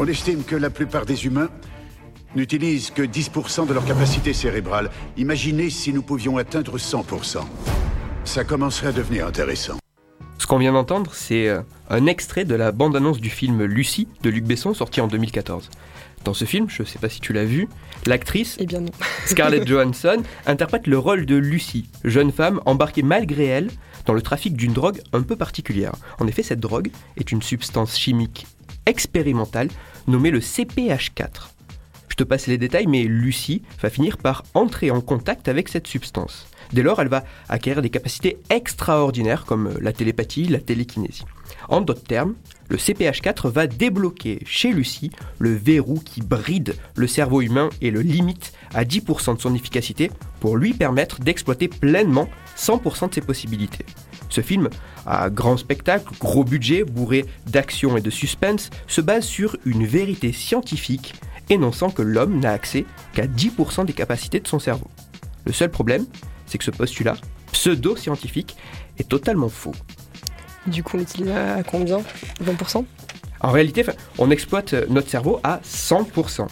On estime que la plupart des humains n'utilisent que 10% de leur capacité cérébrale. Imaginez si nous pouvions atteindre 100%. Ça commencerait à devenir intéressant. Ce qu'on vient d'entendre, c'est euh, un extrait de la bande-annonce du film Lucie de Luc Besson sorti en 2014. Dans ce film, je ne sais pas si tu l'as vu, l'actrice Eh bien non. Scarlett Johansson interprète le rôle de Lucie, jeune femme embarquée malgré elle dans le trafic d'une drogue un peu particulière. En effet, cette drogue est une substance chimique expérimentale nommée le CPH4. Je te passe les détails, mais Lucie va finir par entrer en contact avec cette substance. Dès lors, elle va acquérir des capacités extraordinaires comme la télépathie, la télékinésie. En d'autres termes, le CPH4 va débloquer chez Lucie le verrou qui bride le cerveau humain et le limite à 10% de son efficacité pour lui permettre d'exploiter pleinement 100% de ses possibilités. Ce film, à grand spectacle, gros budget, bourré d'action et de suspense, se base sur une vérité scientifique énonçant que l'homme n'a accès qu'à 10% des capacités de son cerveau. Le seul problème, c'est que ce postulat, pseudo-scientifique, est totalement faux. Du coup, on l'utilise à combien? 20% En réalité, on exploite notre cerveau à 100%.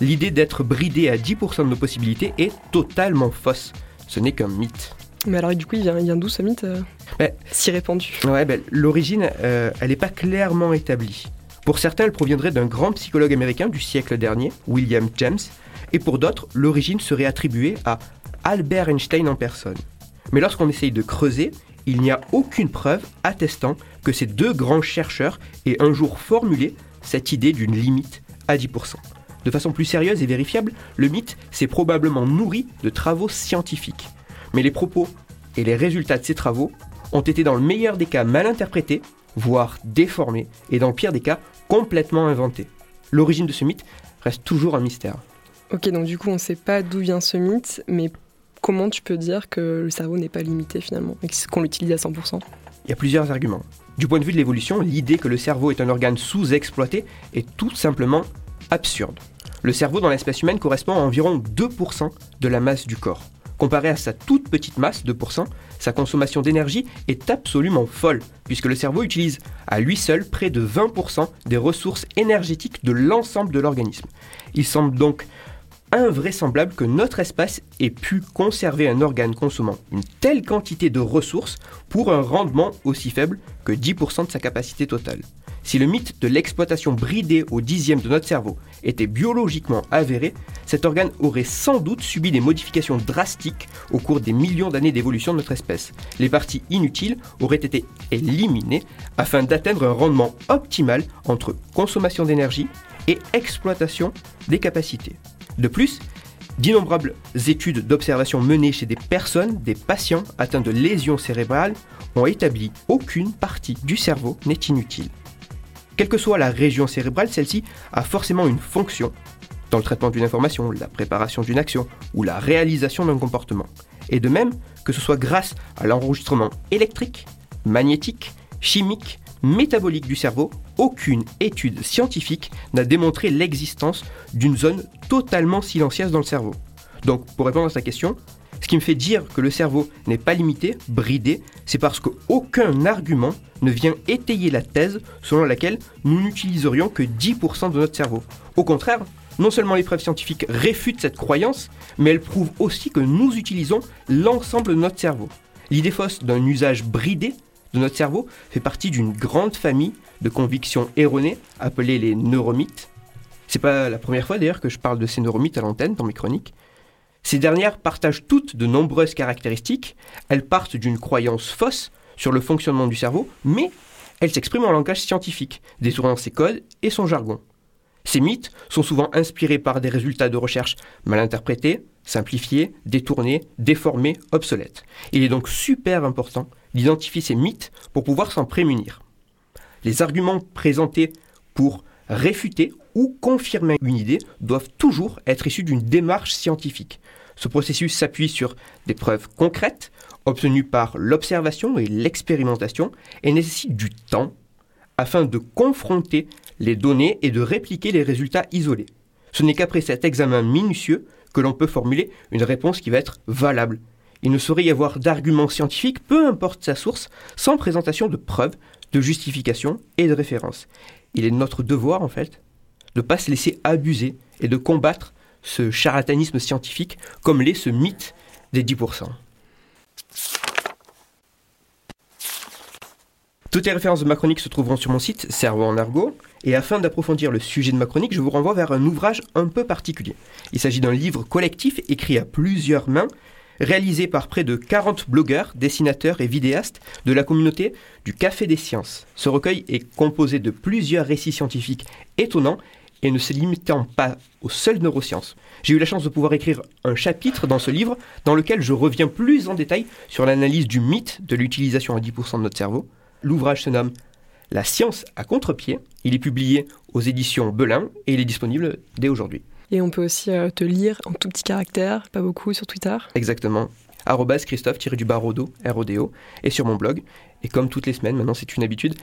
L'idée d'être bridé à 10% de nos possibilités est totalement fausse. Ce n'est qu'un mythe. Mais alors, du coup, il vient, vient d'où ce mythe si répandu Ouais, ben, l'origine, euh, elle n'est pas clairement établie. Pour certains, elle proviendrait d'un grand psychologue américain du siècle dernier, William James, et pour d'autres, l'origine serait attribuée à Albert Einstein en personne. Mais lorsqu'on essaye de creuser, il n'y a aucune preuve attestant que ces deux grands chercheurs aient un jour formulé cette idée d'une limite à 10%. De façon plus sérieuse et vérifiable, le mythe s'est probablement nourri de travaux scientifiques. Mais les propos et les résultats de ces travaux ont été dans le meilleur des cas mal interprétés, voire déformés, et dans le pire des cas complètement inventés. L'origine de ce mythe reste toujours un mystère. Ok, donc du coup, on ne sait pas d'où vient ce mythe, mais comment tu peux dire que le cerveau n'est pas limité finalement et qu'on l'utilise à 100% Il y a plusieurs arguments. Du point de vue de l'évolution, l'idée que le cerveau est un organe sous-exploité est tout simplement absurde. Le cerveau dans l'espèce humaine correspond à environ 2% de la masse du corps. Comparé à sa toute petite masse, 2%, sa consommation d'énergie est absolument folle, puisque le cerveau utilise à lui seul près de 20% des ressources énergétiques de l'ensemble de l'organisme. Il semble donc invraisemblable que notre espèce ait pu conserver un organe consommant une telle quantité de ressources pour un rendement aussi faible que 10% de sa capacité totale. Si le mythe de l'exploitation bridée au dixième de notre cerveau était biologiquement avéré, cet organe aurait sans doute subi des modifications drastiques au cours des millions d'années d'évolution de notre espèce. Les parties inutiles auraient été éliminées afin d'atteindre un rendement optimal entre consommation d'énergie et exploitation des capacités. De plus, d'innombrables études d'observation menées chez des personnes, des patients atteints de lésions cérébrales, ont établi aucune partie du cerveau n'est inutile. Quelle que soit la région cérébrale, celle-ci a forcément une fonction dans le traitement d'une information, la préparation d'une action ou la réalisation d'un comportement. Et de même que ce soit grâce à l'enregistrement électrique, magnétique, chimique, métabolique du cerveau, aucune étude scientifique n'a démontré l'existence d'une zone totalement silencieuse dans le cerveau. Donc, pour répondre à sa question, ce qui me fait dire que le cerveau n'est pas limité, bridé, c'est parce qu'aucun argument ne vient étayer la thèse selon laquelle nous n'utiliserions que 10% de notre cerveau. Au contraire, non seulement les preuves scientifiques réfutent cette croyance, mais elles prouvent aussi que nous utilisons l'ensemble de notre cerveau. L'idée fausse d'un usage bridé de notre cerveau fait partie d'une grande famille de convictions erronées appelées les neuromythes. C'est pas la première fois d'ailleurs que je parle de ces neuromythes à l'antenne dans mes chroniques. Ces dernières partagent toutes de nombreuses caractéristiques. Elles partent d'une croyance fausse sur le fonctionnement du cerveau, mais elles s'expriment en langage scientifique, détournant ses codes et son jargon. Ces mythes sont souvent inspirés par des résultats de recherche mal interprétés, simplifiés, détournés, déformés, obsolètes. Il est donc super important d'identifier ces mythes pour pouvoir s'en prémunir. Les arguments présentés pour réfuter ou confirmer une idée doivent toujours être issus d'une démarche scientifique. Ce processus s'appuie sur des preuves concrètes obtenues par l'observation et l'expérimentation et nécessite du temps afin de confronter les données et de répliquer les résultats isolés. Ce n'est qu'après cet examen minutieux que l'on peut formuler une réponse qui va être valable. Il ne saurait y avoir d'argument scientifique, peu importe sa source, sans présentation de preuves, de justification et de références. Il est notre devoir, en fait, de ne pas se laisser abuser et de combattre ce charlatanisme scientifique comme l'est ce mythe des 10%. Toutes les références de ma chronique se trouveront sur mon site Cerveau en argot. Et afin d'approfondir le sujet de ma chronique, je vous renvoie vers un ouvrage un peu particulier. Il s'agit d'un livre collectif écrit à plusieurs mains, réalisé par près de 40 blogueurs, dessinateurs et vidéastes de la communauté du Café des Sciences. Ce recueil est composé de plusieurs récits scientifiques étonnants et ne se limitant pas aux seules neurosciences. J'ai eu la chance de pouvoir écrire un chapitre dans ce livre dans lequel je reviens plus en détail sur l'analyse du mythe de l'utilisation à 10% de notre cerveau. L'ouvrage se nomme La science à contre-pied. Il est publié aux éditions Belin et il est disponible dès aujourd'hui. Et on peut aussi euh, te lire en tout petit caractère, pas beaucoup, sur Twitter. Exactement. Arrobas Christophe-Rodo, R-O-D-O, et sur mon blog. Et comme toutes les semaines, maintenant c'est une habitude,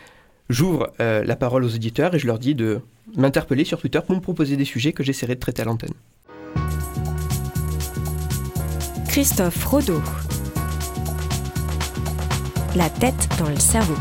j'ouvre euh, la parole aux auditeurs et je leur dis de m'interpeller sur Twitter pour me proposer des sujets que j'essaierai de traiter à l'antenne. Christophe Rodeau. La tête dans le cerveau.